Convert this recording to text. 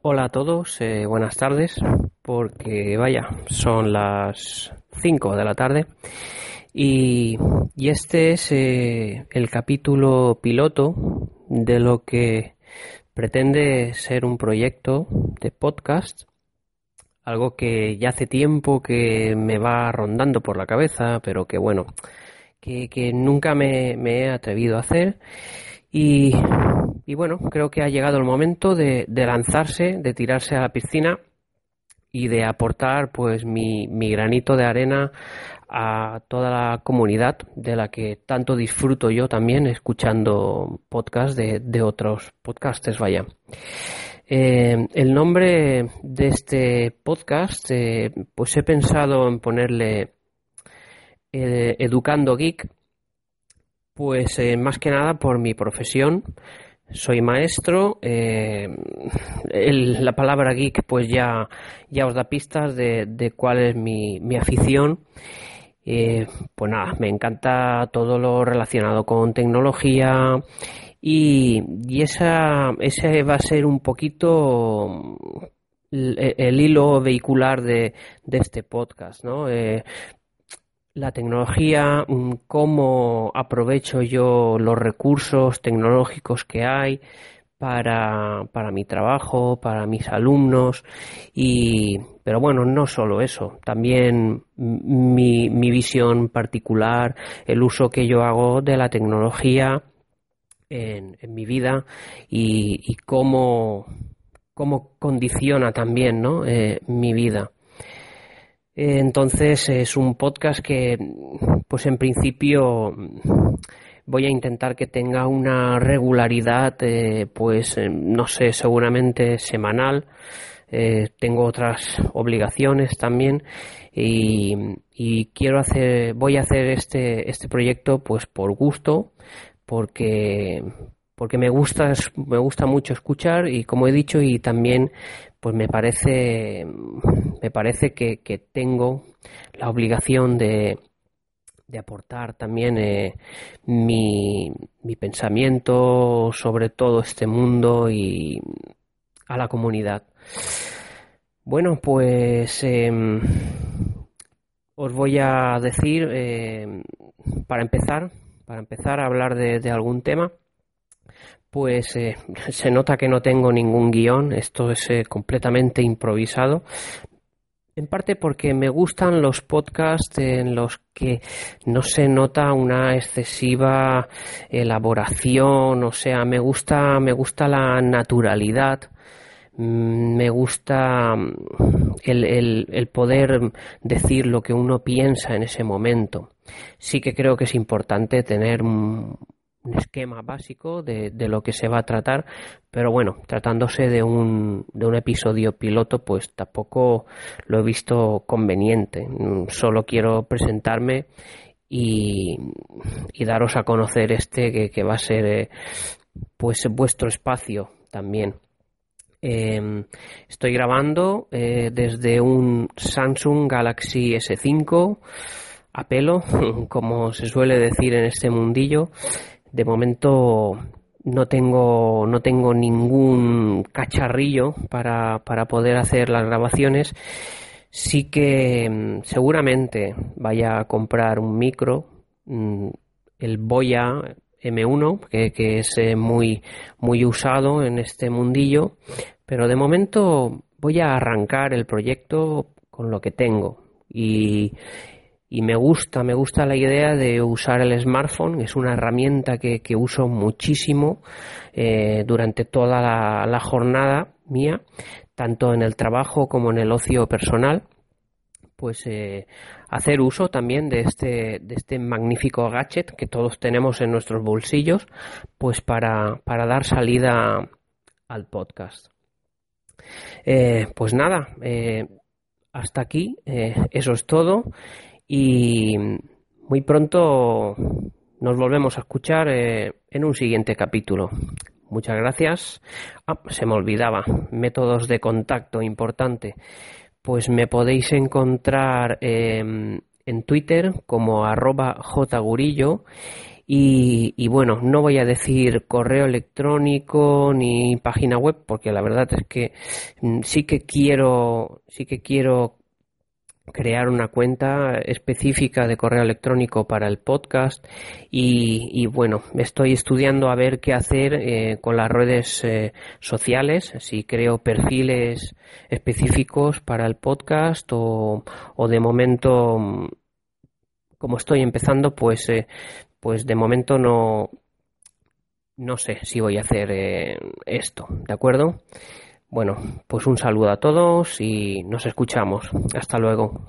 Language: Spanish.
Hola a todos, eh, buenas tardes, porque vaya, son las 5 de la tarde y, este es eh, el capítulo piloto de lo que pretende ser un proyecto de podcast, algo que ya hace tiempo que me va rondando por la cabeza, pero que bueno, que, que nunca me, me he atrevido a hacer y y bueno, creo que ha llegado el momento de, lanzarse, de tirarse a la piscina y de aportar pues mi, granito de arena a toda la comunidad de la que tanto disfruto yo también escuchando podcasts de, otros podcasters, vaya. Eh, el nombre de este podcast, eh, pues he pensado en ponerle eh, Educando Geek, pues más que nada por mi profesión, soy maestro. Eh, la palabra geek, pues ya, ya os da pistas de, cuál es mi, afición. Eh, pues nada, me encanta todo lo relacionado con tecnología y, y esa, ese va a ser un poquito el, hilo vehicular de, de, este podcast, ¿no? Eh, la tecnología, mm, cómo aprovecho yo los recursos tecnológicos que hay para, para mi trabajo, para mis alumnos y pero bueno, no solo eso, también mi, mi visión particular, el uso que yo hago de la tecnología en, mi vida y, y cómo, cómo condiciona también ¿no? Eh, mi vida. Entonces es un podcast que, pues en principio, voy a intentar que tenga una regularidad, eh, pues eh, no sé, seguramente semanal. Eh, tengo otras obligaciones también y, y, quiero hacer, voy a hacer este, este proyecto pues por gusto, porque porque me gusta me gusta mucho escuchar y como he dicho y también pues me parece me parece que, tengo la obligación de, de aportar también eh, mi, mi, pensamiento sobre todo este mundo y a la comunidad. Bueno, pues em, os voy a decir, em, para empezar, para empezar a hablar de algún tema, pues eh, se nota que no tengo ningún guion, esto es eh, completamente improvisado. En parte porque me gustan los podcasts en los que no se nota una excesiva elaboración, o sea, me gusta, me gusta la naturalidad, mm, me gusta mm, el, el poder decir lo que uno piensa en ese momento. Sí que creo que es importante tener un esquema básico de, lo que se va a tratar, pero bueno, tratándose de un, de un episodio piloto, pues tampoco lo he visto conveniente. Solo quiero presentarme y, daros a conocer este que, va a ser eh, pues vuestro espacio también. Em, estoy grabando eh, desde un Samsung Galaxy S5 a pelo, como se suele decir en este mundillo. De momento no tengo, no tengo ningún cacharrillo para, para poder hacer las grabaciones. Sí que mm, seguramente vaya a comprar un micro, mm, el Boya M1, que, es eh, muy, muy usado en este mundillo, pero de momento voy a arrancar el proyecto con lo que tengo y, y me gusta, me gusta la idea de usar el smartphone, es una herramienta que, uso muchísimo eh, durante toda la, jornada mía, tanto en el trabajo como en el ocio personal. Pues eh, hacer uso también de este, de este magnífico gadget que todos tenemos en nuestros bolsillos, pues para, para dar salida al podcast. Eh, pues nada, hasta aquí, eso es todo y muy pronto nos volvemos a escuchar eh, en un siguiente capítulo. Muchas gracias. Ah, se me olvidaba. Métodos de contacto importante. Pues me podéis encontrar em, en Twitter como arroba jgurillo Y, bueno, no voy a decir correo electrónico ni página web, porque la verdad es que mm, sí que quiero, sí que quiero crear una cuenta específica de correo electrónico para el podcast y, bueno estoy estudiando a ver qué hacer eh, con las redes eh, sociales si creo perfiles específicos para el podcast o, o de momento como estoy empezando pues eh, pues de momento no no sé si voy a hacer esto de acuerdo bueno, pues un saludo a todos y nos escuchamos. Hasta luego.